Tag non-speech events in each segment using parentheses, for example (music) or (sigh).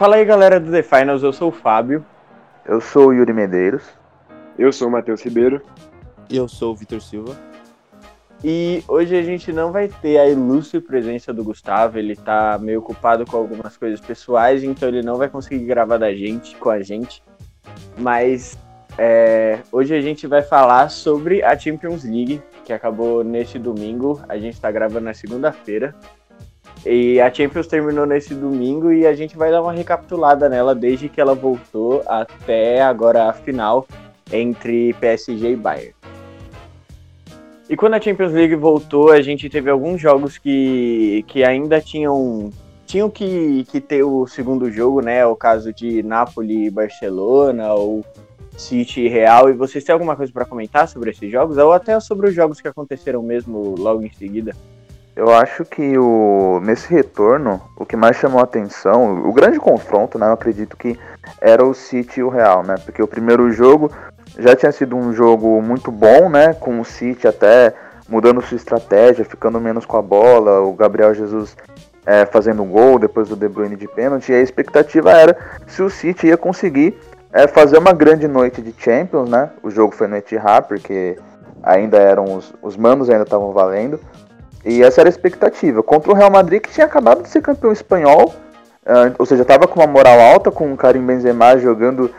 Fala aí, galera do The Finals, eu sou o Fábio. Eu sou o Yuri Medeiros. Eu sou o Matheus Ribeiro. E eu sou o Vitor Silva. E hoje a gente não vai ter a ilustre presença do Gustavo, ele tá meio ocupado com algumas coisas pessoais, então ele não vai conseguir gravar da gente, com a gente. Mas é, hoje a gente vai falar sobre a Champions League, que acabou neste domingo. A gente tá gravando na segunda-feira. E a Champions terminou nesse domingo e a gente vai dar uma recapitulada nela desde que ela voltou até agora a final entre PSG e Bayern. E quando a Champions League voltou, a gente teve alguns jogos que, que ainda tinham tinham que, que ter o segundo jogo, né? O caso de Napoli e Barcelona, ou City e Real. E vocês têm alguma coisa para comentar sobre esses jogos? Ou até sobre os jogos que aconteceram mesmo logo em seguida? Eu acho que o, nesse retorno, o que mais chamou a atenção, o grande confronto, né, eu acredito que era o City e o Real, né? Porque o primeiro jogo já tinha sido um jogo muito bom, né? Com o City até mudando sua estratégia, ficando menos com a bola, o Gabriel Jesus é, fazendo gol depois do De Bruyne de pênalti, e a expectativa era se o City ia conseguir é, fazer uma grande noite de Champions, né? O jogo foi no Etihad, porque ainda eram os, os mandos ainda estavam valendo. E essa era a expectativa. Contra o Real Madrid, que tinha acabado de ser campeão espanhol, uh, ou seja, estava com uma moral alta, com o Karim Benzema jogando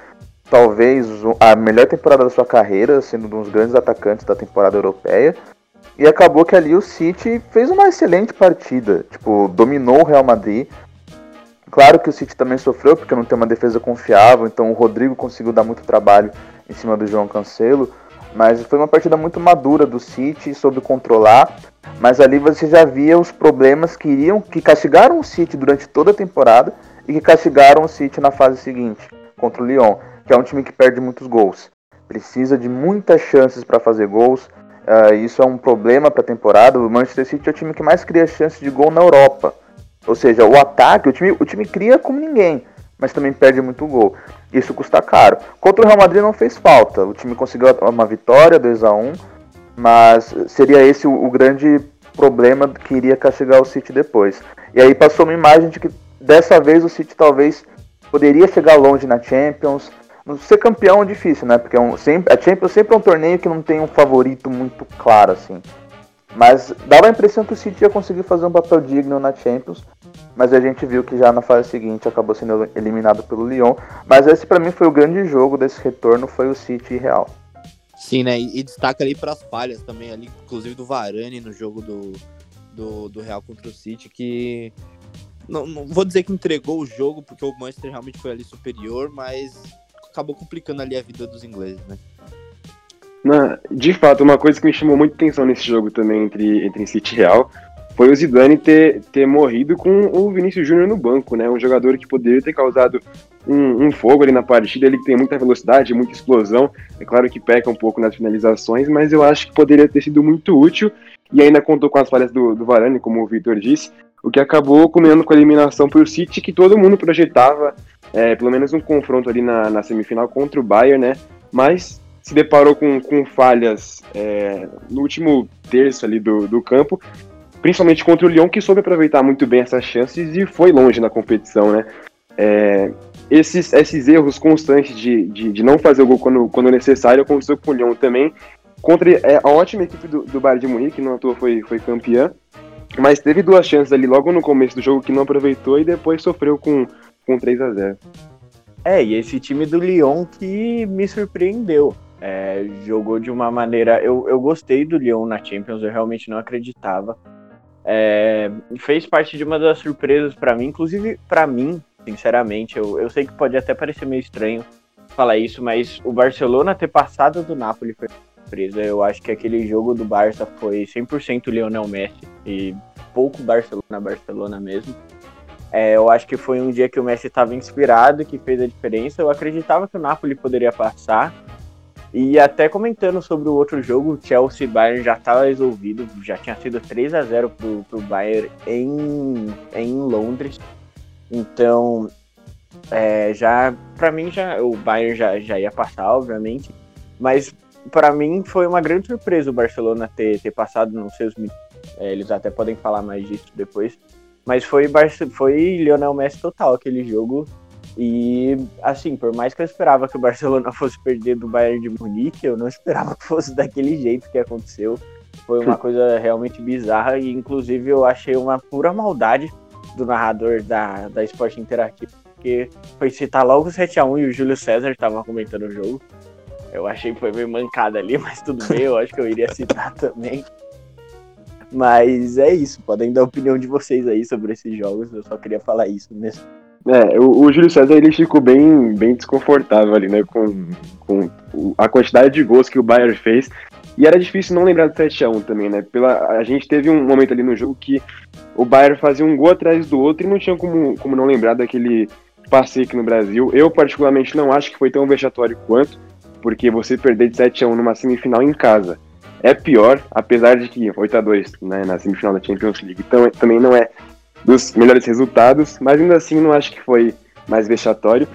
talvez a melhor temporada da sua carreira, sendo um dos grandes atacantes da temporada europeia. E acabou que ali o City fez uma excelente partida, tipo, dominou o Real Madrid. Claro que o City também sofreu porque não tem uma defesa confiável, então o Rodrigo conseguiu dar muito trabalho em cima do João Cancelo, mas foi uma partida muito madura do City, soube controlar, mas ali você já via os problemas que iriam, que castigaram o City durante toda a temporada e que castigaram o City na fase seguinte contra o Lyon que é um time que perde muitos gols. Precisa de muitas chances para fazer gols. Uh, isso é um problema para a temporada. O Manchester City é o time que mais cria chances de gol na Europa. Ou seja, o ataque, o time, o time cria como ninguém, mas também perde muito gol. Isso custa caro. Contra o Real Madrid não fez falta. O time conseguiu uma vitória, 2 a 1 mas seria esse o, o grande problema que iria castigar o City depois. E aí passou uma imagem de que dessa vez o City talvez poderia chegar longe na Champions, Ser campeão é difícil, né? Porque é um, sempre, a Champions sempre é um torneio que não tem um favorito muito claro, assim. Mas dava a impressão que o City ia conseguir fazer um papel digno na Champions. Mas a gente viu que já na fase seguinte acabou sendo eliminado pelo Lyon. Mas esse para mim foi o grande jogo desse retorno, foi o City Real. Sim, né? E, e destaca ali para as falhas também ali, inclusive do Varane no jogo do, do, do Real contra o City, que não, não, vou dizer que entregou o jogo, porque o Manchester realmente foi ali superior, mas acabou complicando ali a vida dos ingleses, né? Não, de fato, uma coisa que me chamou muito atenção nesse jogo também entre, entre City e Real foi o Zidane ter, ter morrido com o Vinícius Júnior no banco, né? Um jogador que poderia ter causado um, um, fogo ali na partida, ele tem muita velocidade, muita explosão. É claro que peca um pouco nas finalizações, mas eu acho que poderia ter sido muito útil e ainda contou com as falhas do, do Varane, como o Victor disse, o que acabou combinando com a eliminação para o City, que todo mundo projetava é, pelo menos um confronto ali na, na, semifinal contra o Bayern, né? Mas se deparou com, com falhas é, no último terço ali do, do campo, principalmente contra o Lyon, que soube aproveitar muito bem essas chances e foi longe na competição, né? É, esses, esses erros constantes de, de, de, não fazer o gol quando, quando necessário aconteceu com o Lyon também, contra é, a ótima equipe do, do Bayern de Munique, que não à foi, foi campeã, mas teve duas chances ali logo no começo do jogo que não aproveitou e depois sofreu com com 3 a 0 É, e esse time do Lyon que me surpreendeu. É, jogou de uma maneira. Eu, eu gostei do Lyon na Champions, eu realmente não acreditava. É, fez parte de uma das surpresas para mim, inclusive para mim, sinceramente. Eu, eu sei que pode até parecer meio estranho falar isso, mas o Barcelona ter passado do Napoli foi surpresa. Eu acho que aquele jogo do Barça foi 100% Lionel Messi e pouco Barcelona, Barcelona mesmo. É, eu acho que foi um dia que o Messi estava inspirado, que fez a diferença. Eu acreditava que o Napoli poderia passar. E até comentando sobre o outro jogo, Chelsea Bayern já estava resolvido, já tinha sido 3 a 0 pro, pro Bayern em, em Londres. Então, é, já para mim já o Bayern já, já ia passar, obviamente, mas para mim foi uma grande surpresa o Barcelona ter, ter passado nos seus é, eles até podem falar mais disso depois, mas foi, foi Lionel Messi total aquele jogo. E, assim, por mais que eu esperava que o Barcelona (laughs) fosse perder do Bayern de Munique, eu não esperava que fosse daquele jeito que aconteceu. Foi uma (laughs) coisa realmente bizarra e, inclusive, eu achei uma pura maldade do narrador da, da Esporte Interativo, porque foi citar logo o 7x1 e o Júlio César estava comentando o jogo. Eu achei que foi meio mancada ali, (laughs) mas tudo bem, eu acho que eu iria citar também. Mas é isso, podem dar a opinião de vocês aí sobre esses jogos, eu só queria falar isso mesmo. É, o, o Júlio César ele ficou bem, bem desconfortável ali, né? Com, com a quantidade de gols que o Bayern fez. E era difícil não lembrar do 7x1 também, né? Pela, a gente teve um momento ali no jogo que o Bayern fazia um gol atrás do outro e não tinha como, como não lembrar daquele passeio aqui no Brasil. Eu, particularmente, não acho que foi tão vexatório quanto, porque você perder de 7x1 numa semifinal em casa é pior, apesar de que 8x2 né, na semifinal da Champions League então, também não é dos melhores resultados, mas ainda assim não acho que foi mais vexatório.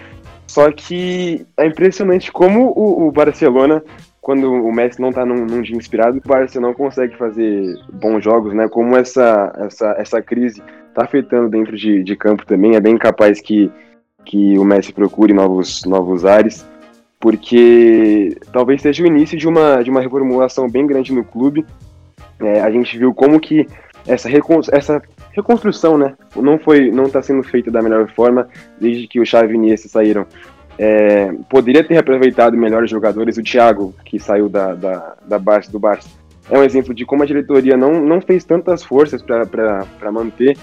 Só que é impressionante como o, o Barcelona, quando o Messi não tá num, num, dia inspirado, o Barcelona não consegue fazer bons jogos, né? Como essa, essa, essa crise tá afetando dentro de, de campo também, é bem capaz que, que o Messi procure novos, novos ares, porque talvez seja o início de uma, de uma reformulação bem grande no clube. É, a gente viu como que essa, essa reconstrução, né? Não foi, não está sendo feita da melhor forma desde que o Xavi e Iniesta saíram. É, poderia ter aproveitado melhores jogadores. O Thiago, que saiu da, da, da Barça, do Barça, é um exemplo de como a diretoria não, não fez tantas forças para manter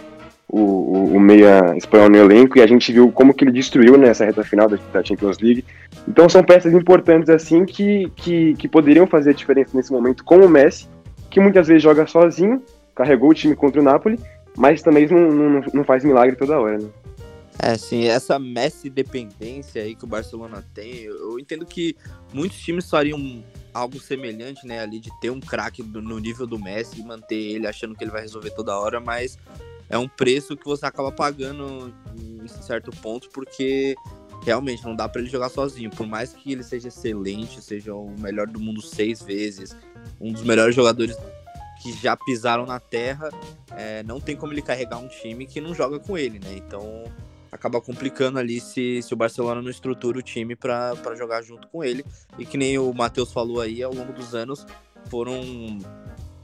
o, o, o, meia espanhol no elenco e a gente viu como que ele destruiu nessa reta final da, da, Champions League. Então são peças importantes assim que, que, que poderiam fazer a diferença nesse momento com o Messi, que muitas vezes joga sozinho, carregou o time contra o Napoli mas também não, não, não faz milagre toda hora, né? É, sim, essa Messi dependência aí que o Barcelona tem, eu entendo que muitos times fariam algo semelhante, né, ali de ter um craque no nível do Messi e manter ele achando que ele vai resolver toda hora, mas é um preço que você acaba pagando em certo ponto, porque realmente não dá para ele jogar sozinho, por mais que ele seja excelente, seja o melhor do mundo seis vezes, um dos melhores jogadores que já pisaram na terra, é, não tem como ele carregar um time que não joga com ele, né? Então acaba complicando ali se, se o Barcelona não estrutura o time para jogar junto com ele. E que nem o Matheus falou aí, ao longo dos anos foram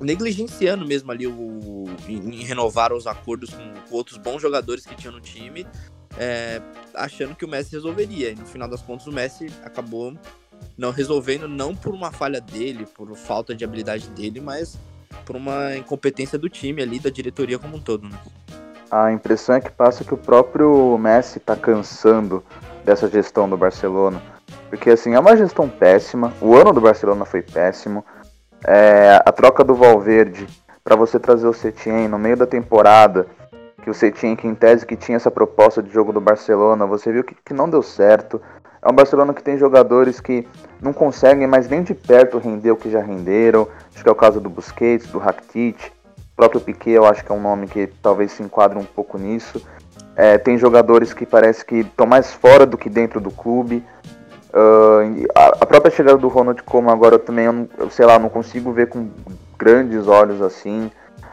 negligenciando mesmo ali o, em, em renovar os acordos com, com, outros bons jogadores que tinham no time, é, achando que o Messi resolveria. E no final das contas o Messi acabou não resolvendo, não por uma falha dele, por falta de habilidade dele, mas por uma incompetência do time ali, da diretoria como um todo. Né? A impressão é que passa que o próprio Messi está cansando dessa gestão do Barcelona. Porque assim, é uma gestão péssima, o ano do Barcelona foi péssimo. É, a troca do Valverde para você trazer o Setien no meio da temporada, que o Setien que em tese que tinha essa proposta de jogo do Barcelona, você viu que, que não deu certo. É um Barcelona que tem jogadores que não conseguem mais nem de perto render o que já renderam. Acho que é o caso do Busquets, do Rakitic. O próprio Piquet eu acho que é um nome que talvez se enquadre um pouco nisso. É, tem jogadores que parece que estão mais fora do que dentro do clube. Uh, a, própria chegada do Ronald Koeman agora eu também, eu, sei lá, não consigo ver com grandes olhos assim.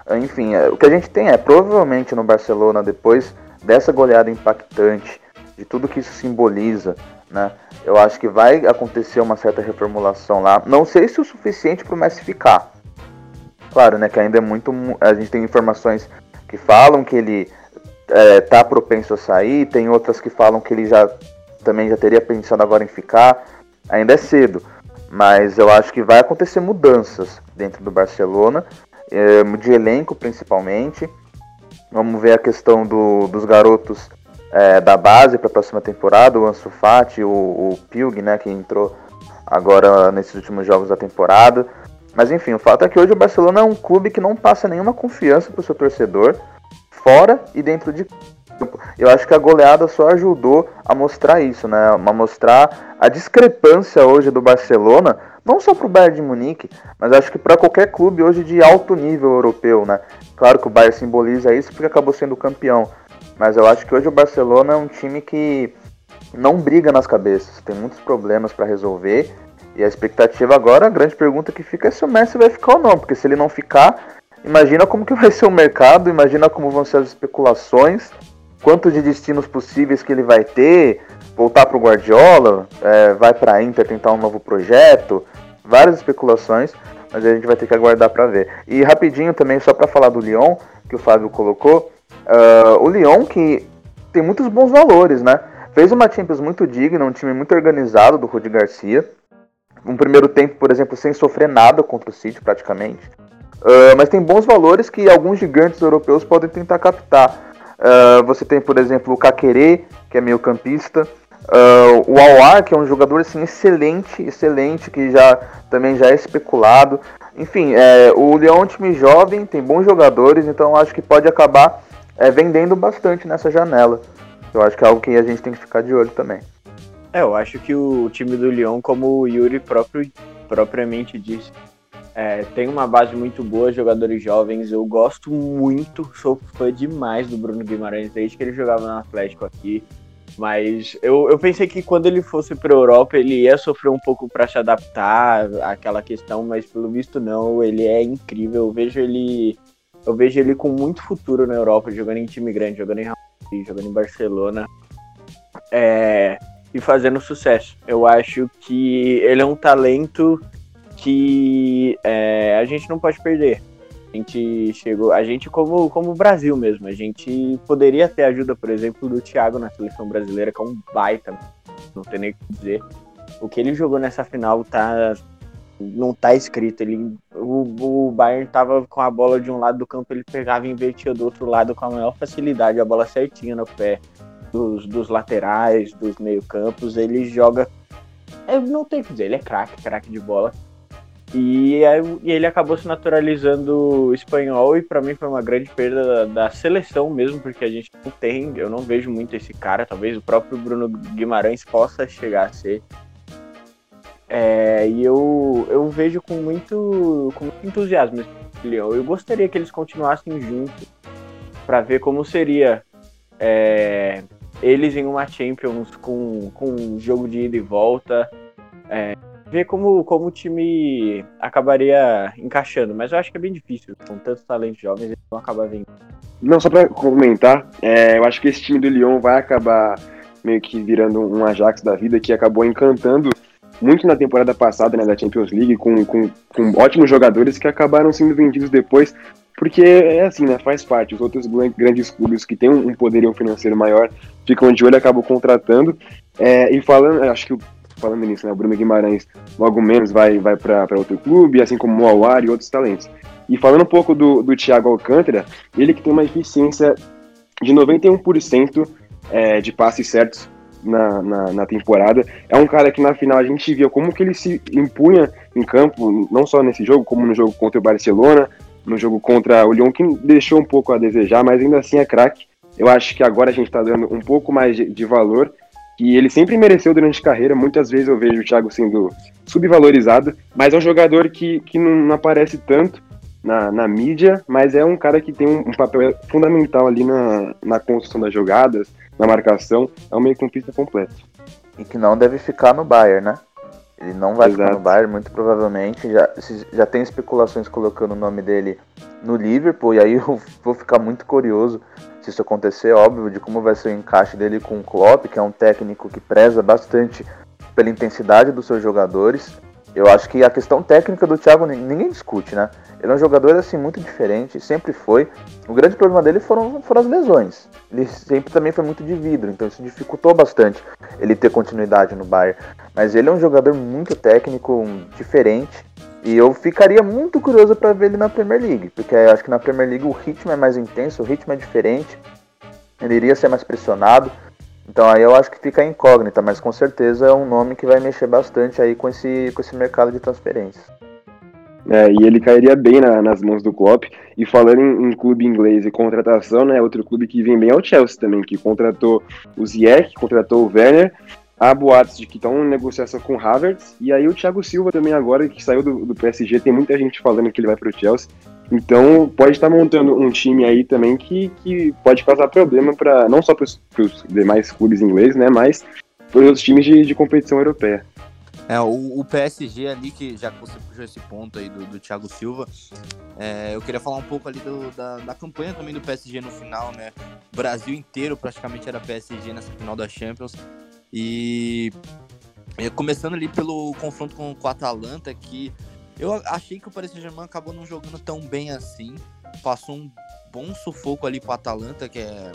Uh, enfim, é, o que a gente tem é, provavelmente no Barcelona, depois dessa goleada impactante, de tudo que isso simboliza, né? Eu acho que vai acontecer uma certa reformulação lá. Não sei se o suficiente para o Messi ficar. Claro, né? Que ainda é muito. A gente tem informações que falam que ele é, tá propenso a sair, tem outras que falam que ele já também já teria pensado agora em ficar. Ainda é cedo, mas eu acho que vai acontecer mudanças dentro do Barcelona, é, de elenco principalmente. Vamos ver a questão do, dos garotos é, da base para a próxima temporada, o Ansu Fati, o, o Pilg, né, que entrou agora nesses últimos jogos da temporada. Mas enfim, o fato é que hoje o Barcelona é um clube que não passa nenhuma confiança para o seu torcedor, fora e dentro de campo. Eu acho que a goleada só ajudou a mostrar isso, né? A mostrar a discrepância hoje do Barcelona, não só para o Bayern de Munique, mas acho que para qualquer clube hoje de alto nível europeu, né? Claro que o Bayern simboliza isso porque acabou sendo campeão, mas eu acho que hoje o Barcelona é um time que não briga nas cabeças, tem muitos problemas para resolver. E a expectativa agora, a grande pergunta que fica é se o Messi vai ficar ou não, porque se ele não ficar, imagina como que vai (laughs) ser o mercado, imagina como vão ser as especulações, quanto de destinos possíveis que ele vai ter, voltar para o Guardiola, é, vai para a Inter tentar um novo projeto, várias especulações, mas a gente vai ter que aguardar para ver. E rapidinho também, só para falar do Lyon, que o Fábio colocou, uh, o Lyon que tem muitos bons valores, né? Fez uma Champions muito digna, um time muito organizado do Rudi Garcia. Um primeiro tempo, por exemplo, sem sofrer nada contra o City praticamente. Uh, mas tem bons valores que alguns gigantes europeus podem tentar captar. Uh, você tem, por exemplo, o Kakere, que é meio campista. Uh, o Awar, que é um jogador assim, excelente, excelente, que já também já é especulado. Enfim, é, o Leão é um time jovem, tem bons jogadores, então acho que pode acabar é, vendendo bastante nessa janela. Eu acho que é algo que a gente tem que ficar de olho também. É, eu acho que o time do Lyon, como o Yuri próprio, propriamente disse, é, tem uma base muito boa, jogadores jovens. Eu gosto muito, sou fã demais do Bruno Guimarães desde que ele jogava no Atlético aqui. Mas eu, eu pensei que quando ele fosse para a Europa ele ia sofrer um pouco para se adaptar àquela questão, mas pelo visto não. Ele é incrível. Eu vejo ele, eu vejo ele com muito futuro na Europa, jogando em time grande, jogando em Real Madrid, jogando em Barcelona. É, e fazendo sucesso. Eu acho que ele é um talento que é, a gente não pode perder. A gente chegou, a gente como como Brasil mesmo, a gente poderia ter ajuda, por exemplo, do Thiago na seleção brasileira, que é um baita, não tem nem o que dizer. O que ele jogou nessa final tá não tá escrito. Ele, o, o Bayern tava com a bola de um lado do campo, ele pegava e invertia do outro lado com a maior facilidade, a bola certinha no pé dos, dos laterais, dos meio-campos. Ele joga. Não tenho o que dizer, ele é craque, craque de bola. E, e, ele acabou se naturalizando espanhol e para mim foi uma grande perda da, da, seleção mesmo, porque a gente não tem, eu não vejo muito esse cara, talvez o próprio Bruno Guimarães possa chegar a ser. É, e eu, eu vejo com muito, com muito entusiasmo esse Leão. Eu gostaria que eles continuassem juntos para ver como seria é, eles em uma Champions com, com um jogo de ida e volta. É, ver como, como o time acabaria encaixando, mas eu acho que é bem difícil. Com tantos talentos jovens, eles vão acabar vindo. Não, só para complementar, é, eu acho que esse time do Lyon vai acabar meio que virando um Ajax da vida que acabou encantando muito na temporada passada né, da Champions League, com, com, com ótimos jogadores que acabaram sendo vendidos depois, porque é assim, né? Faz parte. Os outros grandes clubes que têm um poderio financeiro maior ficam de olho e acabam contratando. É, e falando, acho que falando nisso, né? O Bruno Guimarães logo menos vai, vai para outro clube, assim como o Awar e outros talentos. E falando um pouco do, do Thiago Alcântara, ele que tem uma eficiência de 91% é, de passes certos na, na, na, temporada. É um cara que na final a gente via como que ele se impunha em campo, não só nesse jogo, como no jogo contra o Barcelona, no jogo contra o Lyon, que deixou um pouco a desejar, mas ainda assim é craque. Eu acho que agora a gente está dando um pouco mais de, de valor que ele sempre mereceu durante a carreira. Muitas vezes eu vejo o Thiago sendo subvalorizado, mas é um jogador que, que não aparece tanto na, na mídia, mas é um cara que tem um, um papel fundamental ali na, na construção das jogadas, na marcação. É um meio-campista completo. E que não deve ficar no Bayern, né? Ele não vai Exato. ficar no Bayern, muito provavelmente. Já, já tem especulações colocando o nome dele no Liverpool, e aí eu (laughs) vou ficar muito curioso se isso acontecer, óbvio, de como vai ser o encaixe dele com o Klopp, que é um técnico que preza bastante pela intensidade dos seus jogadores. Eu acho que a questão técnica do Thiago ninguém discute, né? Ele é um jogador assim muito diferente, sempre foi. O grande problema dele foram, foram as lesões. Ele sempre também foi muito de vidro, então isso dificultou bastante ele ter continuidade no Bayern. Mas ele é um jogador muito técnico, diferente. E eu ficaria muito curioso para ver ele na Premier League, porque eu acho que na Premier League o ritmo é mais intenso, o ritmo é diferente. Ele iria ser mais pressionado. Então aí eu acho que fica incógnita, mas com certeza é um nome que vai mexer bastante aí com esse, com esse mercado de transferências. É, e ele cairia bem na, nas mãos do Klopp. E falando em, em, clube inglês e contratação, né, outro clube que vem bem é o Chelsea também, que contratou o Ziyech, contratou o Werner. Há boatos de que estão em negociação com o Havertz. E aí o Thiago Silva também agora, que saiu do, do PSG, tem muita gente falando que ele vai para o Chelsea. Então pode estar montando um time aí também que, que pode causar problema para não só para os demais clubes ingleses, né, mas para os times de, de competição europeia. É, o, o, PSG ali, que já que você puxou esse ponto aí do, do Thiago Silva, é, eu queria falar um pouco ali do, da, da campanha também do PSG no final, né? O Brasil inteiro praticamente era PSG nessa final da Champions. E começando ali pelo confronto com, com o Atalanta, que eu achei que o Paris Saint-Germain acabou não jogando tão bem assim. Passou um bom sufoco ali pro Atalanta, que é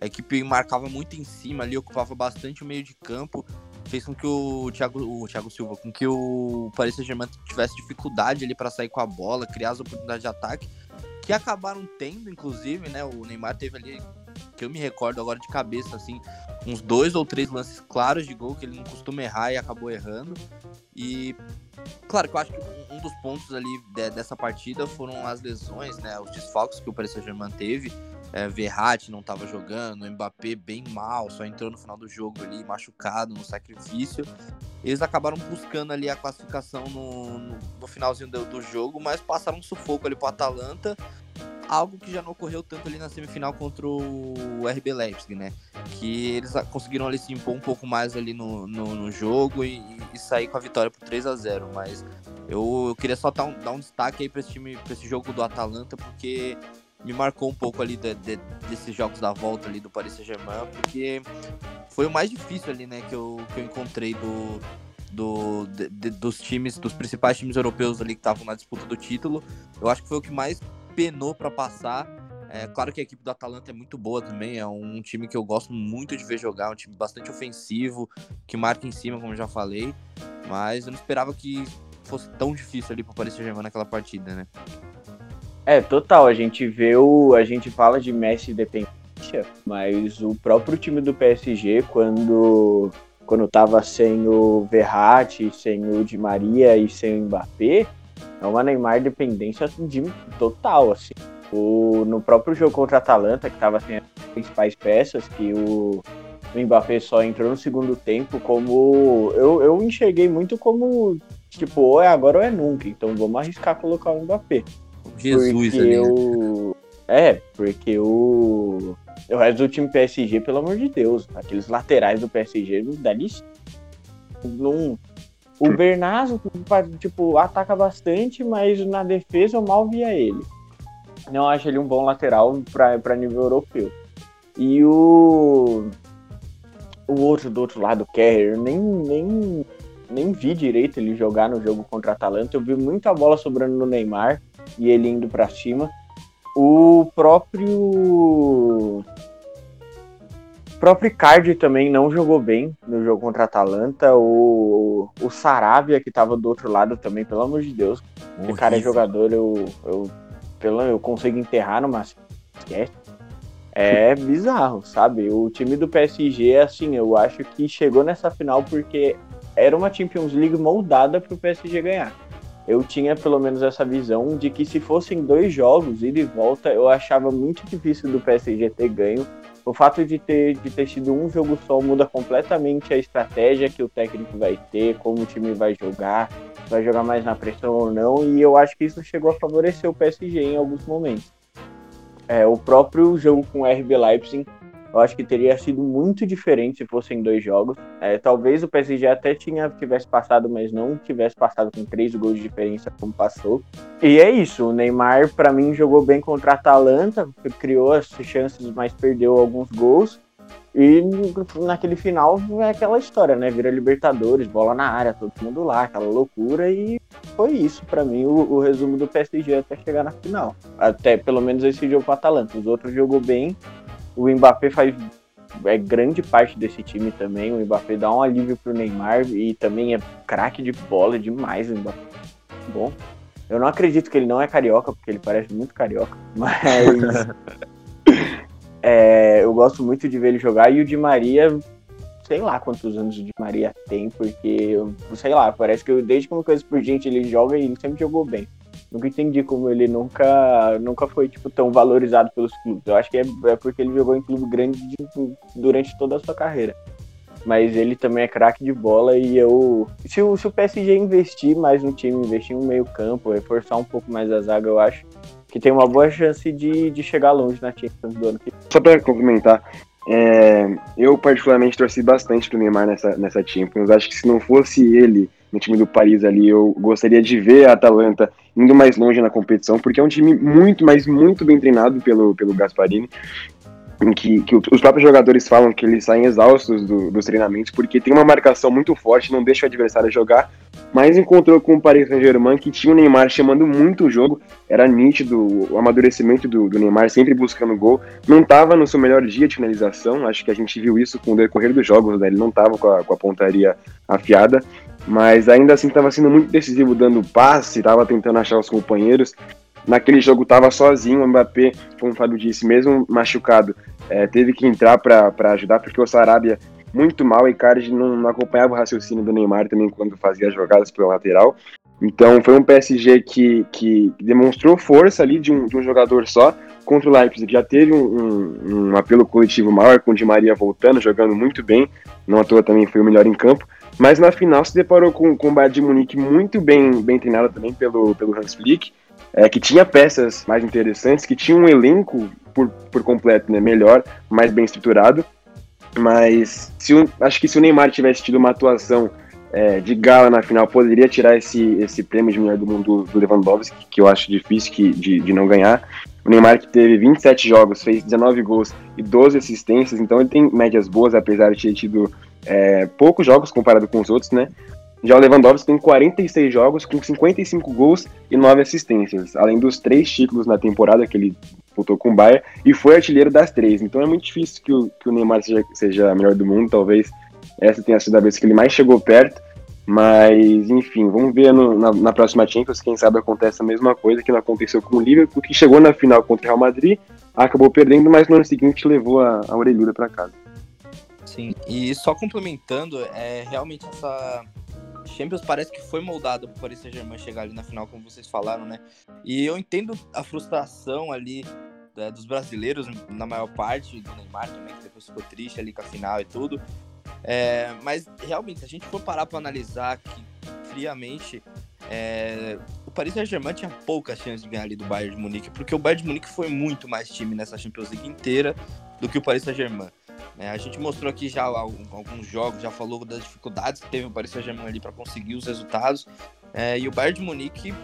a equipe marcava muito em cima ali, ocupava bastante o meio de campo fez com que o Thiago, o Thiago Silva, com que o Paris Saint-Germain tivesse dificuldade ali para sair com a bola, criar as oportunidades de ataque, que acabaram tendo, inclusive, né? O Neymar teve ali, que eu me recordo agora de cabeça, assim, uns dois ou três lances claros de gol que ele não costuma errar e acabou errando. E, claro que eu acho que um dos pontos ali dessa partida foram as lesões, né? Os desfalques que o Paris Saint-Germain teve é, Verratti não estava jogando, Mbappé bem mal, só entrou no final do jogo ali, machucado, no sacrifício. Eles acabaram buscando ali a classificação no, no, no finalzinho do, do, jogo, mas passaram um sufoco ali pro Atalanta, algo que já não ocorreu tanto ali na semifinal contra o RB Leipzig, né? Que eles conseguiram ali se impor um pouco mais ali no, no, no jogo e, e, sair com a vitória por 3 a 0 mas eu, eu queria só dar um, dar um destaque aí para esse time, para esse jogo do Atalanta, porque me marcou um pouco ali de, de, desses jogos da volta ali do Paris Saint-Germain, porque foi o mais difícil ali, né, que eu, que eu encontrei do, do, de, dos times, dos principais times europeus ali que estavam na disputa do título. Eu acho que foi o que mais penou para passar. É claro que a equipe do Atalanta é muito boa também, é um time que eu gosto muito de ver jogar, um time bastante ofensivo, que marca em cima, como já falei, mas eu não esperava que fosse tão difícil ali para Paris Saint-Germain naquela partida, né? É, total. A gente vê o. A gente fala de Messi dependência, mas o próprio time do PSG, quando, quando tava sem o Verratti, sem o Di Maria e sem o Mbappé, é uma Neymar dependência de total, assim. O, no próprio jogo contra a Atalanta, que tava sem as principais peças, que o, o Mbappé só entrou no segundo tempo, como. Eu, eu enxerguei muito como, tipo, ou é agora ou é nunca. Então vamos arriscar colocar o Mbappé. Jesus porque ali. O... É, porque o. O resto do time PSG, pelo amor de Deus, aqueles laterais do PSG não dá licença. Não... O Bernardo, tipo, ataca bastante, mas na defesa eu mal via ele. Não acho ele um bom lateral para nível europeu. E o. O outro do outro lado, o Kerr, nem, nem, nem vi direito ele jogar no jogo contra a Atalanta. Eu vi muita bola sobrando no Neymar e ele indo para cima. O próprio próprio Icardi também não jogou bem no jogo contra a Atalanta. O, o Sarabia, que estava do outro lado também, pelo amor de Deus. O cara é jogador, eu, eu, pelo, eu consigo enterrar numa esquece. É (laughs) bizarro, sabe? O time do PSG, assim, eu acho que chegou nessa final porque era uma Champions League moldada para o PSG ganhar eu tinha pelo menos essa visão de que se fossem dois jogos, ida e volta, eu achava muito difícil do PSG ter ganho. O fato de ter, de ter sido um jogo só muda completamente a estratégia que o técnico vai ter, como o time vai jogar, vai jogar mais na pressão ou não, e eu acho que isso chegou a favorecer o PSG em alguns momentos. É, o próprio jogo com o RB Leipzig eu acho que teria sido muito diferente se fossem dois jogos. É, talvez o PSG até tinha, tivesse passado, mas não tivesse passado com três gols de diferença como passou. E é isso, o Neymar para mim jogou bem contra a Atalanta, criou as chances, mas perdeu alguns gols. E naquele final é aquela história, né? Vira Libertadores, bola na área, todo mundo lá, aquela loucura. E foi isso para mim o, o, resumo do PSG até chegar na final. Até pelo menos esse jogo com a Atalanta. Os outros jogou bem, o Mbappé faz é grande parte desse time também. O Mbappé dá um alívio pro Neymar e também é craque de bola demais o Mbappé. Bom, eu não acredito que ele não é carioca, porque ele parece muito carioca, (laughs) mas (laughs) é, eu gosto muito de ver ele jogar. E o Di Maria, sei lá quantos anos o Di Maria tem, porque, sei lá, parece que eu, desde que uma coisa por gente ele joga e ele sempre jogou bem. Nunca entendi como ele nunca, nunca foi tipo, tão valorizado pelos clubes. Eu acho que é, é porque ele jogou em clube grande de, durante toda a sua carreira. Mas ele também é craque de bola e eu. Se o, se o PSG investir mais no time, investir no meio campo, reforçar um pouco mais a zaga, eu acho que tem uma boa chance de, de chegar longe na Champions do ano que Só para complementar, é, eu particularmente torci bastante pro Neymar nessa, nessa Champions. Acho que se não fosse ele no time do Paris ali. Eu gostaria de ver a Atalanta indo mais longe na competição, porque é um time muito, mas muito bem treinado pelo, pelo Gasparini em que, que, os próprios jogadores falam que eles saem exaustos do, dos treinamentos porque tem uma marcação muito forte, não deixa o adversário jogar, mas encontrou com o Paris Saint-Germain que tinha o Neymar chamando muito o jogo, era nítido o amadurecimento do, do Neymar sempre buscando gol, não estava no seu melhor dia de finalização, acho que a gente viu isso com o decorrer dos jogos, né? ele não estava com, com a pontaria afiada, mas ainda assim estava sendo muito decisivo dando passe, estava tentando achar os companheiros, naquele jogo estava sozinho, o Mbappé, como o Fábio disse, mesmo machucado, é, teve que entrar para ajudar, porque o Sarabia muito mal, e Icardi não, não acompanhava o raciocínio do Neymar também quando fazia as jogadas pela lateral. Então foi um PSG que, que demonstrou força ali de um, de um jogador só contra o Leipzig. Já teve um, um, um, apelo coletivo maior, com o Di Maria voltando, jogando muito bem. Não à toa também foi o melhor em campo. Mas na final se deparou com, com o Bayern de Munique muito bem, bem treinado também pelo, pelo Hans Flick é, que tinha peças mais interessantes, que tinha um elenco por, por completo né, melhor, mais bem estruturado. Mas se o, acho que se o Neymar tivesse tido uma atuação é, de gala na final, poderia tirar esse, esse prêmio de melhor do mundo do Lewandowski, que eu acho difícil que, de, de não ganhar. O Neymar que teve 27 jogos, fez 19 gols e 12 assistências, então ele tem médias boas, apesar de ter tido é, poucos jogos comparado com os outros, né? Já o Lewandowski tem 46 jogos com 55 gols e 9 assistências, além dos três títulos na temporada que ele disputou com o Bayern e foi artilheiro das três. Então é muito difícil que o, que o Neymar seja, seja melhor do mundo, talvez essa tenha sido a vez que ele mais chegou perto. Mas, enfim, vamos ver no, na, na, próxima Champions, quem sabe acontece a mesma coisa que não aconteceu com o Liverpool, que chegou na final contra o Real Madrid, acabou perdendo, mas no ano seguinte levou a, a orelhuda para casa. Sim, e só complementando, é realmente essa Champions parece que foi moldado para o Paris Saint-Germain chegar ali na final, como vocês falaram, né? E eu entendo a frustração ali é, dos brasileiros, na maior parte, do Neymar também, que depois ficou triste ali com a final e tudo. É, mas realmente, se a gente for parar para analisar aqui friamente, é, o Paris Saint-Germain tinha poucas chances de ganhar ali do Bayern de Munique, porque o Bayern de Munique foi muito mais time nessa Champions League inteira do que o Paris Saint-Germain. É, a gente mostrou aqui já alguns jogos, já falou das dificuldades que teve o Paris Saint-Germain ali para conseguir os resultados. É, e o Bayern de Munique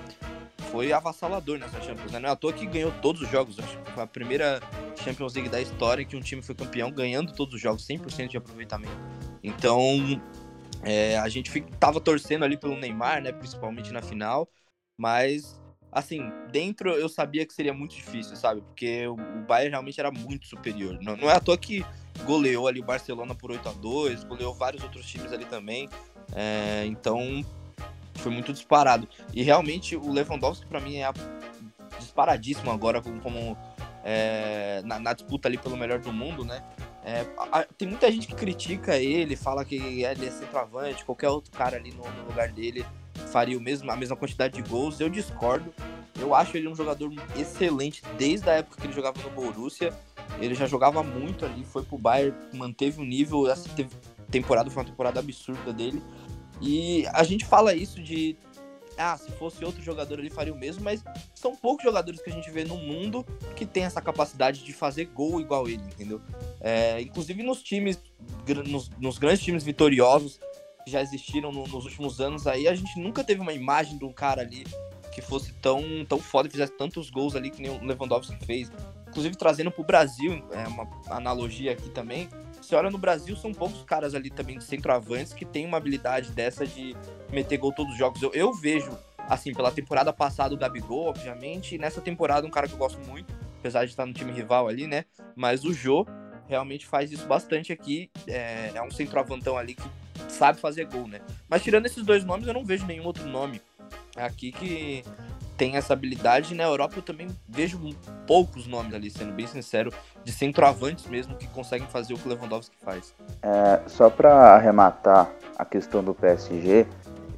foi avassalador nessa Champions, né? Não é à toa que ganhou todos os jogos. Acho que foi a primeira Champions League da história que um time foi campeão ganhando todos os jogos, 100% de aproveitamento. Então, é, a gente tava torcendo ali pelo Neymar, né? Principalmente na final. Mas, assim, dentro eu sabia que seria muito difícil, sabe? Porque o Bayern realmente era muito superior. Não, não é à toa que goleou ali o Barcelona por 8 a 2 goleou vários outros times ali também. É, então foi muito disparado. E realmente o Lewandowski para mim é disparadíssimo agora como, como é, na, na, disputa ali pelo melhor do mundo, né? É, a, tem muita gente que critica ele, fala que ele é centroavante, qualquer outro cara ali no, no lugar dele faria o mesmo, a mesma quantidade de gols. Eu discordo. Eu acho ele um jogador excelente desde a época que ele jogava no Borussia. Ele já jogava muito ali, foi pro Bayern, manteve o nível. Essa temporada foi uma temporada absurda dele. E a gente fala isso de. Ah, se fosse outro jogador ele faria o mesmo, mas são poucos jogadores que a gente vê no mundo que tem essa capacidade de fazer gol igual ele, entendeu? É, inclusive nos times, nos, nos, grandes times vitoriosos que já existiram no, nos últimos anos aí, a gente nunca teve uma imagem de um cara ali que fosse tão, tão foda e fizesse tantos gols ali que nem o Lewandowski fez inclusive trazendo para o Brasil, é uma analogia aqui também. Você olha no Brasil, são poucos caras ali também de centroavantes que tem uma habilidade dessa de meter gol todos os jogos. Eu, eu vejo, assim, pela temporada passada o Gabigol, obviamente, e nessa temporada um cara que eu gosto muito, apesar de estar no time rival ali, né? Mas o Jô realmente faz isso bastante aqui. É, é um centroavantão ali que sabe fazer gol, né? Mas tirando esses dois nomes, eu não vejo nenhum outro nome aqui que tem essa habilidade. Na Europa eu também vejo poucos nomes ali, sendo bem sincero, de centroavantes mesmo que conseguem fazer o que o Lewandowski faz. É, só para arrematar a questão do PSG,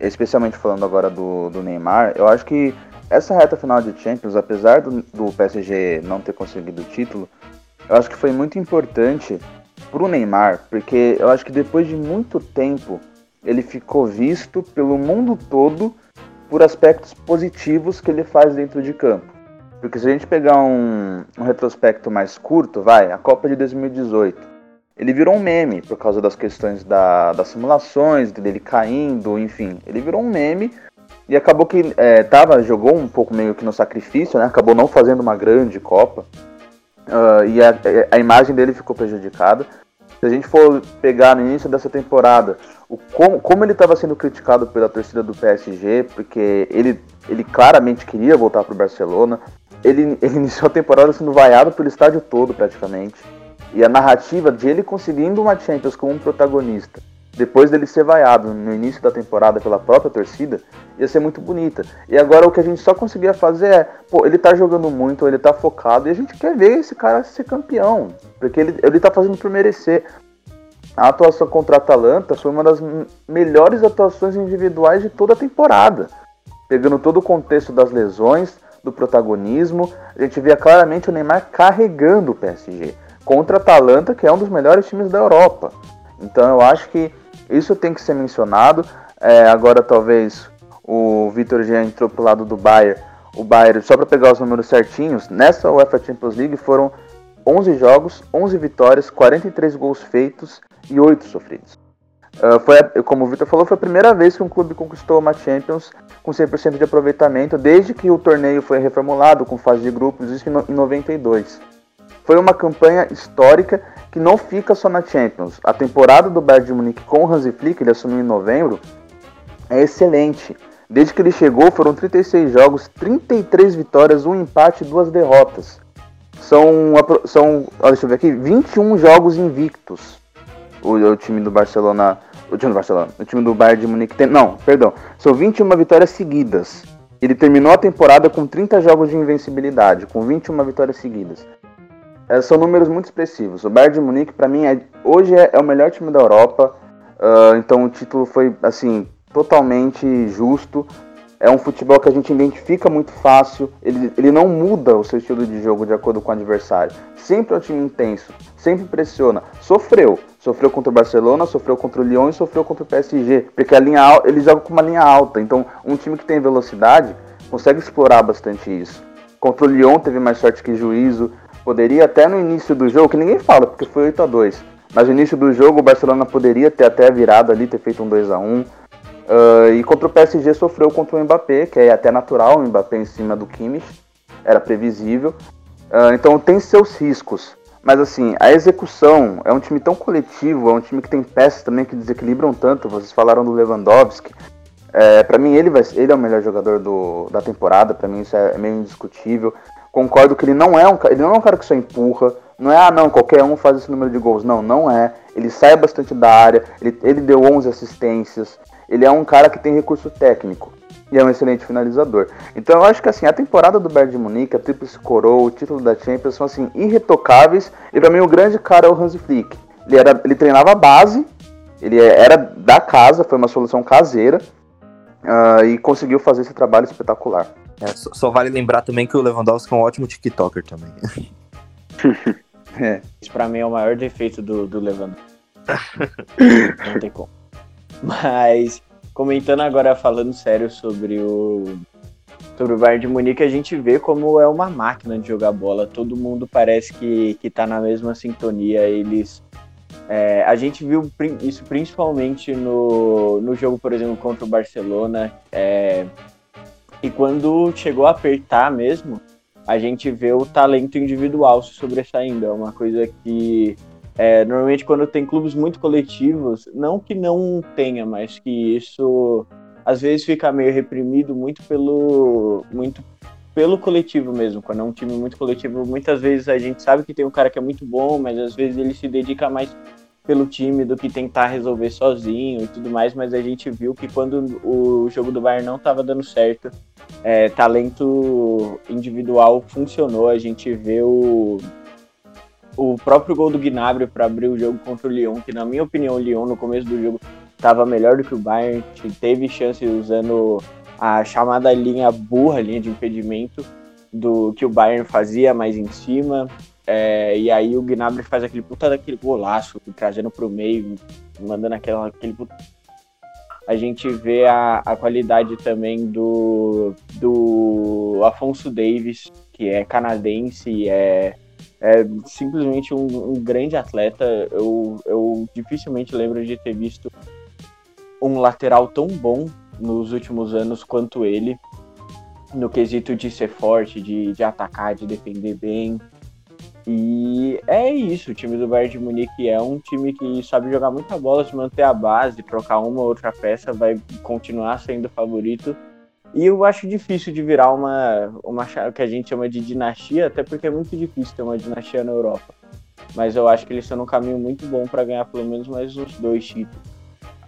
especialmente falando agora do, do Neymar, eu acho que essa reta final de Champions, apesar do, do PSG não ter conseguido o título, eu acho que foi muito importante para o Neymar, porque eu acho que depois de muito tempo ele ficou visto pelo mundo todo por aspectos positivos que ele faz dentro de campo. Porque se a gente pegar um, um retrospecto mais curto, vai, a Copa de 2018. ele virou um meme por causa das questões da, das simulações, dele caindo, enfim. Ele virou um meme e acabou que é, tava, jogou um pouco meio que no sacrifício, né? Acabou não fazendo uma grande Copa. Uh, e a, a, imagem dele ficou prejudicada. Se a gente for pegar no início dessa temporada, o, como, como ele estava sendo criticado pela torcida do PSG, porque ele, ele claramente queria voltar para o Barcelona, ele, (laughs) ele iniciou a temporada sendo vaiado pelo estádio todo praticamente. E a narrativa de ele conseguindo uma Champions como um protagonista, depois dele ser vaiado no início da temporada pela própria torcida, ia ser muito bonita. E agora o que a gente só conseguia fazer é, pô, ele tá jogando muito, ele tá focado, e a gente quer ver esse cara ser campeão. Porque ele, ele tá fazendo por merecer. A atuação contra a Atalanta foi uma das melhores atuações individuais de toda a temporada. Pegando todo o contexto das lesões, do protagonismo, a gente via claramente o Neymar carregando o PSG contra a Atalanta, que é um dos melhores times da Europa. Então eu acho que isso tem que ser mencionado. É, agora talvez o Vitor já entrou pro lado do Bayern. O Bayern, só para pegar os números certinhos, nessa UEFA Champions League foram 11 jogos, 11 vitórias, 43 gols feitos e 8 sofridos. Uh, foi, como o Vitor falou, foi a primeira vez que um clube conquistou uma Champions com 100% de aproveitamento, desde que o torneio foi reformulado com fase de grupos, isso em 92. Foi uma campanha histórica que não fica só na Champions. A temporada do Bayern de Munique com o Hansi Flick, ele assumiu em novembro, é excelente. Desde que ele chegou, foram 36 jogos, 33 vitórias, um empate e duas derrotas. São, são olha, deixa eu ver aqui, 21 jogos invictos. O, o time do Barcelona, o time do Barcelona, o time do Bayern de Munique tem, não, perdão, são 21 vitórias seguidas. Ele terminou a temporada com 30 jogos de invencibilidade, com 21 vitórias seguidas. É, são números muito expressivos. O Bayern de Munique, para mim, é, hoje é, é, o melhor time da Europa. Uh, então o título foi assim totalmente justo. É um futebol que a gente identifica muito fácil. Ele, ele não muda o seu estilo de jogo de acordo com o adversário. Sempre é um time intenso, sempre pressiona. Sofreu. Sofreu contra o Barcelona, sofreu contra o Lyon e sofreu contra o PSG. Porque a linha ele joga com uma linha alta. Então, um time que tem velocidade consegue explorar bastante isso. Contra o Lyon teve mais sorte que juízo. Poderia até no início do jogo, que ninguém fala, porque foi 8 a 2 Mas no início do jogo o Barcelona poderia ter até virado ali, ter feito um 2 a 1 uh, ah, E contra o PSG sofreu contra o Mbappé, que é até natural, o Mbappé em cima do Kimmich. Era previsível. Uh, então tem seus riscos. Mas assim, a execução é um time tão coletivo, é um time que tem peças também que desequilibram tanto. Vocês falaram do Lewandowski. É, para mim ele, vai, ele é o melhor jogador do, da temporada, para mim isso é meio indiscutível. Concordo que ele não é um, ele não é um cara que só empurra. Não é, ah, não, qualquer um faz esse número de gols. Não, não é. Ele sai bastante da área. Ele, ele deu 11 assistências. Ele é um cara que tem recurso técnico. E é um excelente finalizador. Então eu acho que assim, a temporada do Bayern de Munique, a Tríplice Coroa, o título da Champions são assim, irretocáveis. E pra mim o grande cara é o Hansi Flick. Ele, era, ele treinava a base, ele era da casa, foi uma solução caseira. Uh, e conseguiu fazer esse trabalho espetacular. É, só, só, vale lembrar também que o Lewandowski é um ótimo TikToker também. (laughs) é. Isso pra mim é o maior defeito do, do Lewandowski. (laughs) Não tem como. Mas, comentando agora, falando sério sobre o sobre o Bayern de Munique, a gente vê como é uma máquina de jogar bola. Todo mundo parece que, que tá na mesma sintonia. Eles. É, a gente viu isso principalmente no, no jogo, por exemplo, contra o Barcelona. É, e quando chegou a apertar mesmo, a gente vê o talento individual se sobressaindo. É uma coisa que é, normalmente quando tem clubes muito coletivos, não que não tenha, mas que isso às vezes fica meio reprimido muito pelo muito pelo coletivo mesmo. Quando é um time muito coletivo, muitas vezes a gente sabe que tem um cara que é muito bom, mas às vezes ele se dedica mais pelo time do que tentar resolver sozinho e tudo mais, mas a gente viu que quando o jogo do Bayern não estava dando certo, é, talento individual funcionou. A gente vê o, o próprio gol do Gnabry para abrir o jogo contra o Lyon, que na minha opinião o Lyon no começo do jogo estava melhor do que o Bayern, teve chance usando a chamada linha burra, linha de impedimento do que o Bayern fazia mais em cima. É, e aí o Gnabry faz aquele puta daquele golaço, trazendo pro meio, mandando aquela, aquele puta... A gente vê a, a qualidade também do, do Afonso Davis, que é canadense, é, É simplesmente um, um grande atleta. Eu, eu dificilmente lembro de ter visto um lateral tão bom nos últimos anos quanto ele, no quesito de ser forte, de, de atacar, de defender bem. E é isso, o time do Bayern de Munique é um time que sabe jogar muita bola, se manter a base, trocar uma ou outra peça, vai continuar sendo favorito. E eu acho difícil de virar uma, uma que a gente chama de dinastia, até porque é muito difícil ter uma dinastia na Europa. Mas eu acho que eles estão num caminho muito bom para ganhar pelo menos mais uns dois títulos.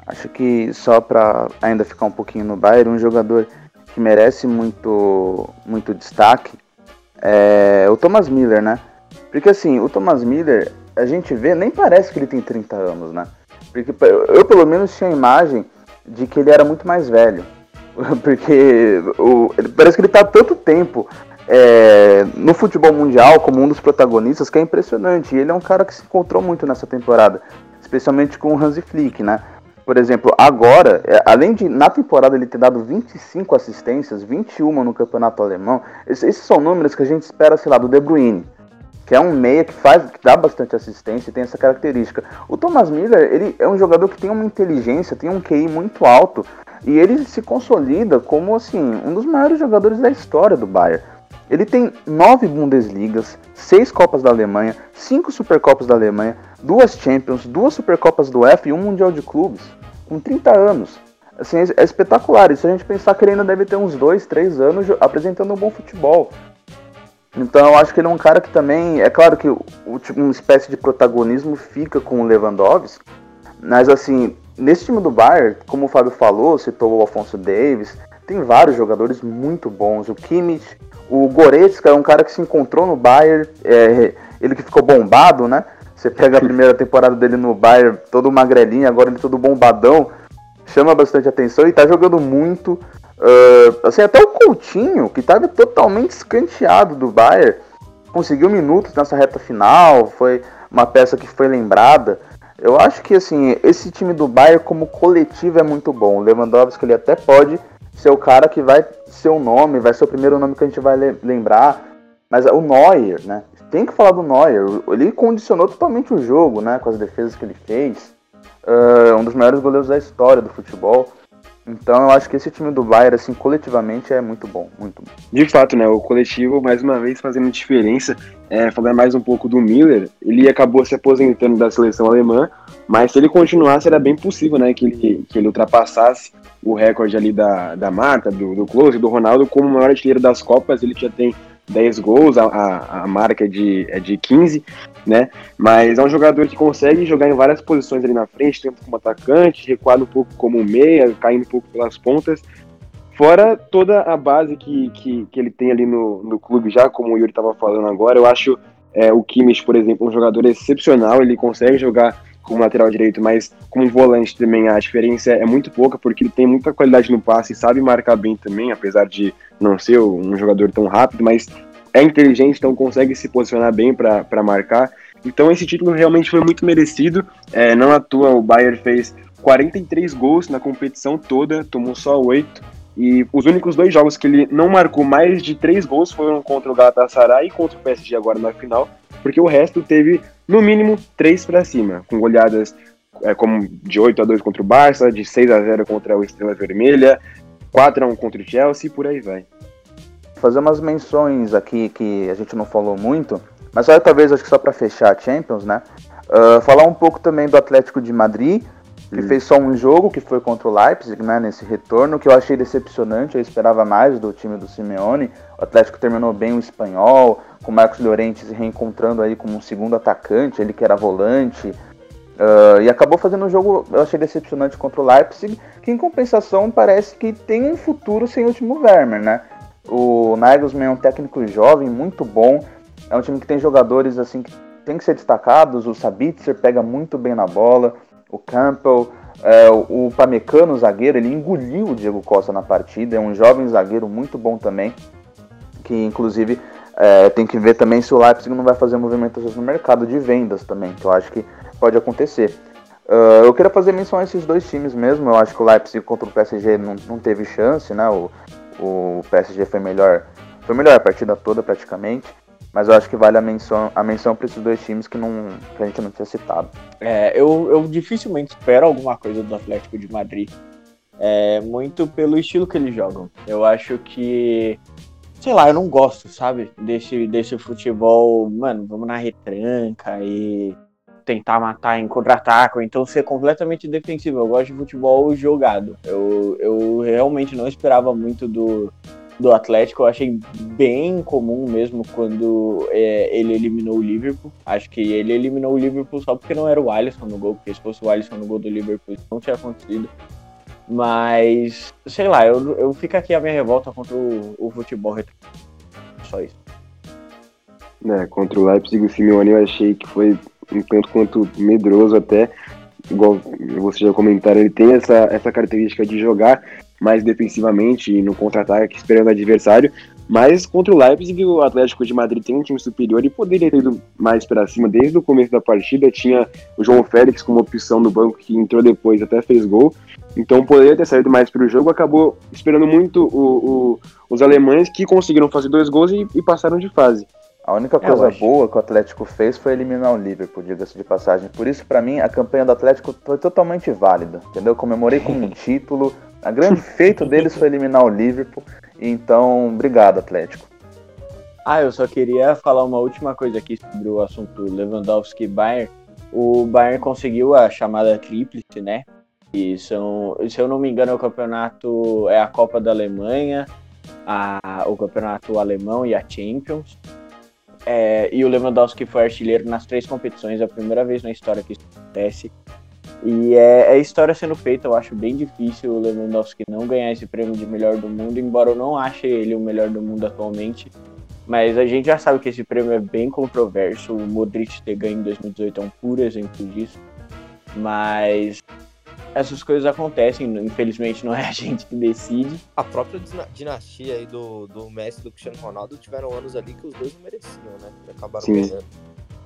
Acho que só para ainda ficar um pouquinho no Bayern, um jogador que merece muito, muito destaque é o Thomas Miller, né? Porque assim, o Thomas Miller, a gente vê, nem parece que ele tem 30 anos, né? Porque eu pelo menos tinha a imagem de que ele era muito mais velho. (laughs) Porque o, parece que ele tá há tanto tempo é, no futebol mundial como um dos protagonistas que é impressionante. E ele é um cara que se encontrou muito nessa temporada, especialmente com o Hansi Flick, né? Por exemplo, agora, é, além de na temporada ele ter dado 25 assistências, 21 no campeonato alemão, esses são números que a gente espera, sei lá, do De Bruyne que é um meia que faz, que dá bastante assistência e tem essa característica. O Thomas Miller, ele é um jogador que tem uma inteligência, tem um QI muito alto e ele se consolida como assim um dos maiores jogadores da história do Bayern. Ele tem nove Bundesligas, seis Copas da Alemanha, cinco Supercopas da Alemanha, duas Champions, duas Supercopas do UEFA e um Mundial de Clubes, com 30 anos. Assim, é espetacular. E se a gente pensar que ele ainda deve ter uns dois, três anos apresentando um bom futebol. Então eu acho que ele é um cara que também. É claro que o, uma espécie de protagonismo fica com o Lewandowski, mas assim, nesse time do Bayern, como o Fábio falou, citou o Alfonso Davis, tem vários jogadores muito bons. O Kimmich, o Goretzka é um cara que se encontrou no Bayern, é, ele que ficou bombado, né? Você pega a primeira temporada dele no Bayern, todo magrelinho, agora ele todo bombadão, chama bastante atenção e tá jogando muito. Uh, assim, até o Coutinho, que estava totalmente escanteado do Bayern, conseguiu minutos nessa reta final, foi uma peça que foi lembrada. Eu acho que assim, esse time do Bayern como coletivo é muito bom. O Lewandowski ele até pode ser o cara que vai ser o nome, vai ser o primeiro nome que a gente vai lembrar. Mas o Neuer, né? Tem que falar do Neuer. Ele condicionou totalmente o jogo, né? Com as defesas que ele fez. Uh, um dos maiores goleiros da história do futebol. Então eu acho que esse time do Bayern, assim, coletivamente é muito bom, muito bom. De fato, né? O coletivo, mais uma vez, fazendo diferença. É, falando mais um pouco do Miller, ele acabou se aposentando da seleção alemã, mas se ele continuasse, era bem possível, né? Que ele, que ele ultrapassasse o recorde ali da, da Marta, do, do Close, do Ronaldo, como o maior artilheiro das Copas. Ele já tem 10 gols, a, a, a marca é de, é de 15, né? Mas é um jogador que consegue jogar em várias posições ali na frente, tanto como atacante, recuado um pouco como meia, caindo um pouco pelas pontas. Fora toda a base que, que, que ele tem ali no, no clube já, como o Yuri estava falando agora, eu acho é, o Kimmich, por exemplo, um jogador excepcional, ele consegue jogar como lateral direito, mas como volante também a diferença é muito pouca, porque ele tem muita qualidade no passe sabe marcar bem também, apesar de não ser um jogador tão rápido, mas é inteligente, então consegue se posicionar bem para marcar. Então esse título realmente foi muito merecido. É, não à toa o Bayern fez 43 gols na competição toda, tomou só 8. E os únicos dois jogos que ele não marcou mais de 3 gols foram contra o Galatasaray e contra o PSG agora na final, porque o resto teve no mínimo 3 para cima, com goleadas é, como de 8 a 2 contra o Barça, de 6 a 0 contra o Estrela Vermelha, 4 a 1 contra o Chelsea e por aí vai. Fazer umas menções aqui que a gente não falou muito, mas só talvez acho que só para fechar a Champions, né? Uh, falar um pouco também do Atlético de Madrid, que hum. fez só um jogo, que foi contra o Leipzig, né, nesse retorno, que eu achei decepcionante, eu esperava mais do time do Simeone. O Atlético terminou bem o espanhol, com o Marcos Llorente se reencontrando aí como um segundo atacante, ele que era volante. Uh, e acabou fazendo um jogo, eu achei decepcionante contra o Leipzig, que em compensação parece que tem um futuro sem o Timo Werner, né? O Nagelsmann é um técnico jovem, muito bom. É um time que tem jogadores assim que tem que ser destacados. O Sabitzer pega muito bem na bola. O Campbell, é, o Pamecano, o zagueiro, ele engoliu o Diego Costa na partida. É um jovem zagueiro muito bom também. Que inclusive é, tem que ver também se o Leipzig não vai fazer movimentações no mercado de vendas também, que eu acho que pode acontecer. Uh, eu queria fazer menção a esses dois times mesmo. Eu acho que o Leipzig contra o PSG não, não teve chance, né? O, o PSG foi melhor, foi melhor a partida toda praticamente. Mas eu acho que vale a menção, a menção para esses dois times que, não, que a gente não tinha citado. É, eu, eu dificilmente espero alguma coisa do Atlético de Madrid. É, muito pelo estilo que eles jogam. Eu acho que. Sei lá, eu não gosto, sabe? Desse, desse futebol, mano, vamos na retranca e tentar matar em contra-ataque, então ser completamente defensivo. Eu gosto de futebol jogado. Eu, eu realmente não esperava muito do, do Atlético. Eu achei bem comum mesmo quando é, ele eliminou o Liverpool. Acho que ele eliminou o Liverpool só porque não era o Alisson no gol, porque se fosse o Alisson no gol do Liverpool, isso não tinha acontecido. Mas, sei lá, eu, eu fico aqui a minha revolta contra o, o futebol Só isso. É, contra o Leipzig, o Simeone eu achei que foi um tanto quanto medroso até. Igual vocês já comentaram, ele tem essa, essa característica de jogar mais defensivamente e no contra-ataque esperando o adversário. Mas contra o Leipzig, o Atlético de Madrid tem um time superior e poderia ter ido mais para cima. Desde o começo da partida, tinha o João Félix como opção no banco que entrou depois, até fez gol. Então poderia ter saído mais para o jogo. Acabou esperando muito o, o, os alemães que conseguiram fazer dois gols e, e passaram de fase. A única é, coisa boa que o Atlético fez foi eliminar o Liverpool, diga-se de passagem. Por isso, para mim, a campanha do Atlético foi totalmente válida, entendeu? Comemorei com um (laughs) título. A grande feito deles foi eliminar o Liverpool. Então, obrigado, Atlético. Ah, eu só queria falar uma última coisa aqui sobre o assunto Lewandowski e Bayern. O Bayern conseguiu a chamada tríplice, né? E são, se eu não me engano, o campeonato é a Copa da Alemanha, a, o campeonato alemão e a Champions. É, e o Lewandowski foi artilheiro nas três competições, é a primeira vez na história que isso acontece. E é, é história sendo feita, eu acho bem difícil o Lewandowski não ganhar esse prêmio de melhor do mundo, embora eu não ache ele o melhor do mundo atualmente. Mas a gente já sabe que esse prêmio é bem controverso. O Modric ter ganho em 2018 é um puro exemplo disso. Mas essas coisas acontecem, infelizmente não é a (laughs) gente que decide. A própria dinastia aí do, do Messi e do Cristiano Ronaldo tiveram anos ali que os dois não mereciam, né? Que acabaram Sim. ganhando.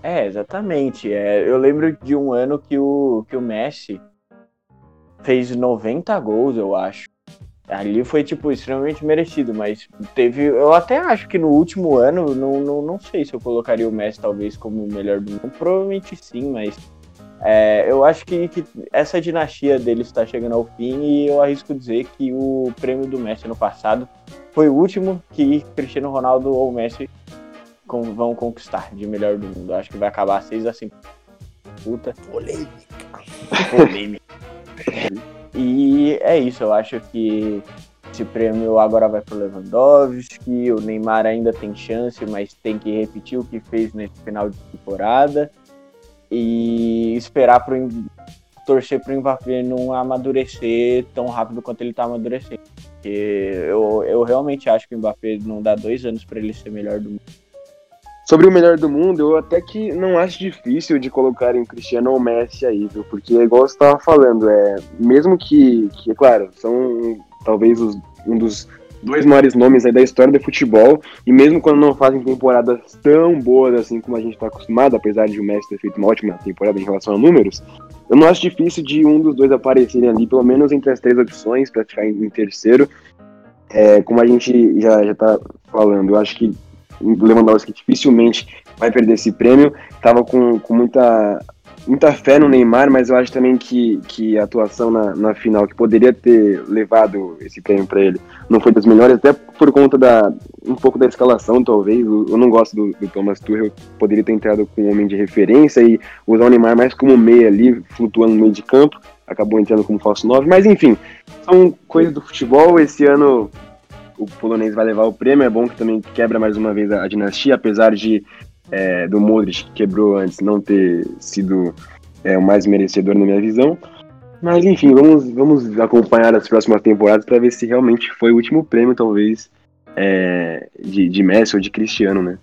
É, exatamente. É, eu lembro de um ano que o, que o Messi fez 90 gols, eu acho. Ali foi, tipo, extremamente merecido, mas teve. Eu até acho que no último ano, não, não, não sei se eu colocaria o Messi talvez como o melhor do mundo. Provavelmente sim, mas é, eu acho que, que, essa dinastia dele está chegando ao fim e eu arrisco dizer que o prêmio do Messi no passado foi o último que Cristiano Ronaldo ou Messi com, vão conquistar de melhor do mundo. Acho que vai acabar 6 a 5. Puta. Polêmica. Polêmica. e é isso, eu acho que esse prêmio agora vai para o Lewandowski. O Neymar ainda tem chance, mas tem que repetir o que fez nesse final de temporada e esperar pro torcer pro Mbappé não amadurecer tão rápido quanto ele tá amadurecendo. Porque eu, eu realmente acho que o Mbappé não dá dois anos para ele ser melhor do mundo. Sobre o melhor do mundo, eu até que não acho difícil de colocar em Cristiano ou Messi aí, viu? Porque igual você estava falando, é mesmo que, que, é claro, são talvez os, um dos dois maiores nomes da história do futebol, e mesmo quando não fazem temporadas tão boas assim como a gente está acostumado, apesar de o Messi ter feito uma ótima temporada em relação a números, eu não acho difícil de um dos dois aparecerem ali, pelo menos entre as três opções, para ficar em, em terceiro. É, como a gente já, já tá falando, eu acho que Lewandowski dificilmente vai perder esse prêmio. Tava com, com muita muita fé no Neymar, mas eu acho também que, que a atuação na, na final, que poderia ter levado esse prêmio para ele, não foi das melhores, até por conta da um pouco da escalação, talvez. Eu, não gosto do, do Thomas Tuchel, poderia ter entrado com um homem de referência e usar o Neymar mais como meia ali, flutuando no meio de campo. Acabou entrando como falso 9, mas enfim, são coisas do futebol. Esse ano o polonês vai levar o prêmio. É bom que também quebra mais uma vez a, a dinastia, apesar de é, do Modric, que quebrou antes, não ter sido é, o mais merecedor na minha visão. Mas enfim, vamos, vamos acompanhar as próximas temporadas para ver se realmente foi o último prêmio, talvez, é, de, de Messi ou de Cristiano, né?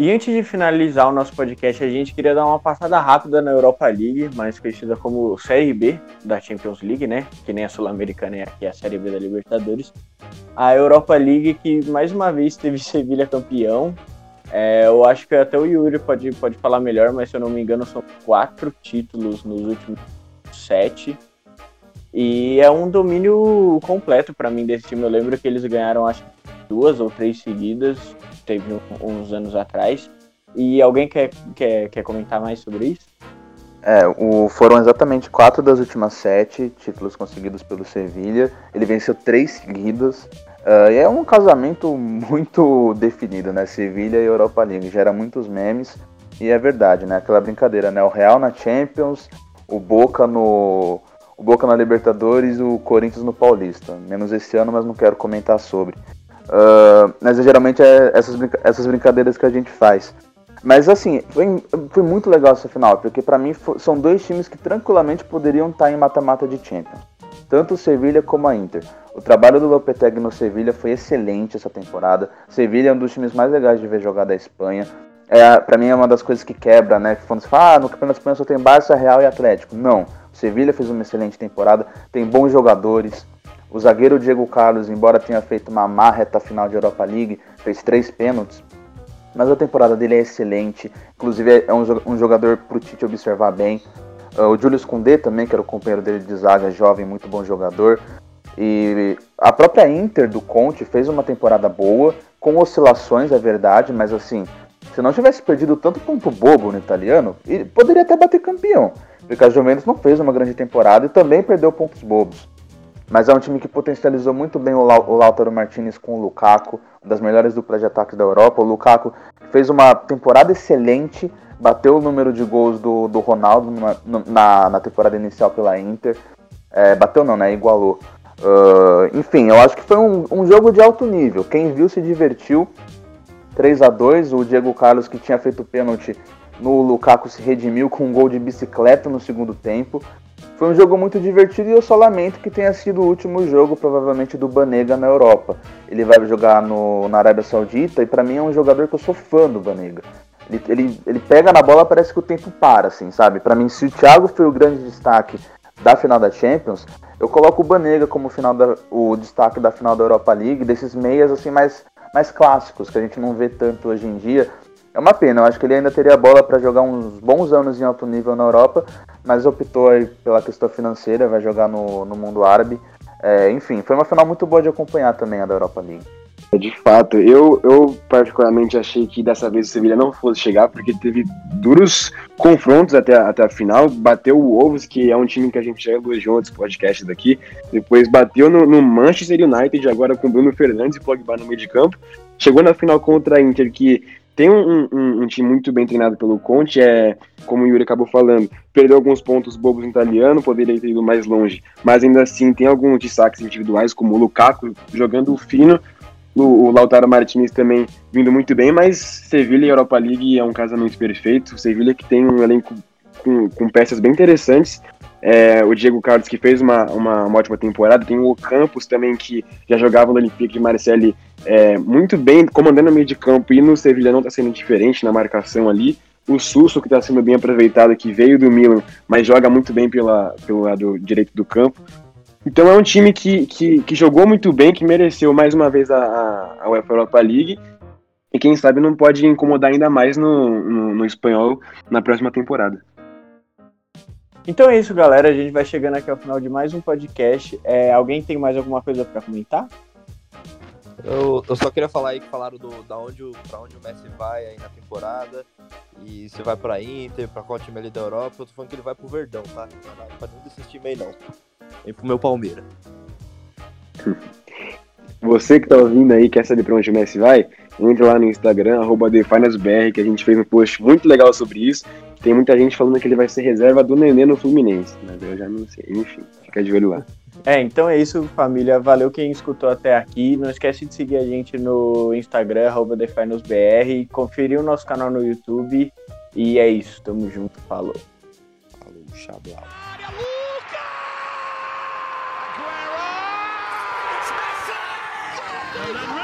E antes de finalizar o nosso podcast, a gente queria dar uma passada rápida na Europa League, mais conhecida como Série B da Champions League, né? Que nem a Sul-Americana é aqui a Série B da Libertadores. A Europa League que mais uma vez teve (laughs) Sevilha campeão, é, eu acho que até o Yuri pode, pode falar melhor, mas se eu não me engano, são quatro títulos nos últimos sete. E é um domínio completo para mim desse time. Eu lembro que eles ganharam acho duas ou três seguidas, teve uns anos atrás. E alguém quer, quer, quer comentar mais sobre isso? É, o, foram exatamente quatro das últimas sete títulos conseguidos pelo Sevilha. Ele venceu três seguidas. Uh, é um casamento (laughs) muito definido, né? Sevilha e Europa League. Gera muitos memes. E é verdade, né? Aquela brincadeira, né? O Real na Champions, o Boca no. O Boca na Libertadores e o Corinthians no Paulista. Menos esse ano, mas não quero comentar sobre. Uh, mas geralmente é essas, essas brincadeiras que a gente faz. Mas assim, foi, foi muito legal essa final, porque para mim foi, são dois times que tranquilamente poderiam estar em mata-mata de Champions. Tanto o Sevilha como a Inter. O trabalho do Lopetegui no Sevilha foi excelente essa temporada. Sevilha é um dos times mais legais de ver jogar da Espanha. É, para mim é uma das coisas que quebra, né? Que quando se fala, ah, no Campeonato Espanhol só tem Barça, Real e Atlético. Não. O Sevilha fez uma excelente temporada, tem bons jogadores. O zagueiro Diego Carlos, embora tenha feito uma má reta final de Europa League, fez três pênaltis mas a temporada dele é excelente. Inclusive é um, jogador para o Tite observar bem. Uh, o Julius Koundé também, que era o companheiro dele de zaga, jovem, muito bom jogador. E a própria Inter do Conte fez uma temporada boa, com oscilações, é verdade, mas assim, se não tivesse perdido tanto ponto bobo no italiano, poderia até bater campeão. Porque a Juventus não fez uma grande temporada e também perdeu pontos bobos. Mas é um time que potencializou muito bem o, o Lautaro Martinez com o Lukaku, uma das melhores duplas de ataque da Europa. O Lukaku fez uma temporada excelente, bateu o número de gols do, do Ronaldo na, na, na temporada inicial pela Inter. É, bateu não, né? Igualou. Uh, enfim, eu acho que foi um, um jogo de alto nível. Quem viu se divertiu. 3 a 2 o Diego Carlos, que tinha feito pênalti no Lukaku, se redimiu com um gol de bicicleta no segundo tempo. Foi um jogo muito divertido e eu só lamento que tenha sido o último jogo, provavelmente, do Banega na Europa. Ele vai jogar no, na Arábia Saudita e para mim é um jogador que eu sou fã do Banega. Ele, ele, ele pega na bola, parece que o tempo para, assim, sabe? Para mim, se o Thiago foi o grande destaque da final da Champions, eu coloco o Banega como final da, o destaque da final da Europa League, desses meias assim mais, mais clássicos, que a gente não vê tanto hoje em dia. É uma pena, eu acho que ele ainda teria bola para jogar uns bons anos em alto nível na Europa, mas optou pela questão financeira, vai jogar no, no mundo árabe. É, enfim, foi uma final muito boa de acompanhar também a da Europa League. De fato, eu, eu particularmente achei que dessa vez o Sevilha não fosse chegar, porque teve duros confrontos até, até a final. Bateu o Wolves, que é um time que a gente já elogiou outros podcasts daqui. Depois bateu no, no Manchester United, agora com Bruno Fernandes e Pogba no meio de campo. Chegou na final contra a Inter, que tem um, um, um, time muito bem treinado pelo Conte, é, como o Yuri acabou falando, perdeu alguns pontos bobos no italiano, poderia ter ido mais longe, mas ainda assim tem alguns destaques individuais, como o Lukaku jogando fino, o, o Lautaro Martinez também vindo muito bem, mas Sevilha e Europa League é um casamento perfeito, Sevilha que tem um elenco com, com peças bem interessantes, é, o Diego Carlos que fez uma, uma, uma, ótima temporada, tem o Campos também que já jogava no Olympique de Marseille é, muito bem, comandando o meio de campo e no Sevilha não está sendo diferente na marcação ali. O Susso que está sendo bem aproveitado, que veio do Milan, mas joga muito bem pela, pelo lado direito do campo. Então é um time que, que, que jogou muito bem, que mereceu mais uma vez a, a UEFA Europa League e quem sabe não pode incomodar ainda mais no, no, no espanhol na próxima temporada. Então é isso, galera. A gente vai chegando aqui ao final de mais um podcast. É, alguém tem mais alguma coisa para comentar? Eu, eu, só queria falar aí que falaram do, da onde, pra onde o Messi vai aí na temporada. E se vai pra Inter, pra qual time ali da Europa. Eu tô falando que ele vai pro Verdão, tá? Não vai pra nenhum desses times aí não. Vem pro meu Palmeiras. Você que tá ouvindo aí, quer saber pra onde o Messi vai? Entre lá no Instagram, arroba que a gente fez um post muito legal sobre isso. Tem muita gente falando que ele vai ser reserva do Nenê no Fluminense, mas eu já não sei. Enfim, fica de olho lá. É, então é isso, família. Valeu quem escutou até aqui. Não esquece de seguir a gente no Instagram, arroba DeFinalsBR. Conferir o nosso canal no YouTube. E é isso, tamo junto. Falou. Falou, Xablau. Ronaldo!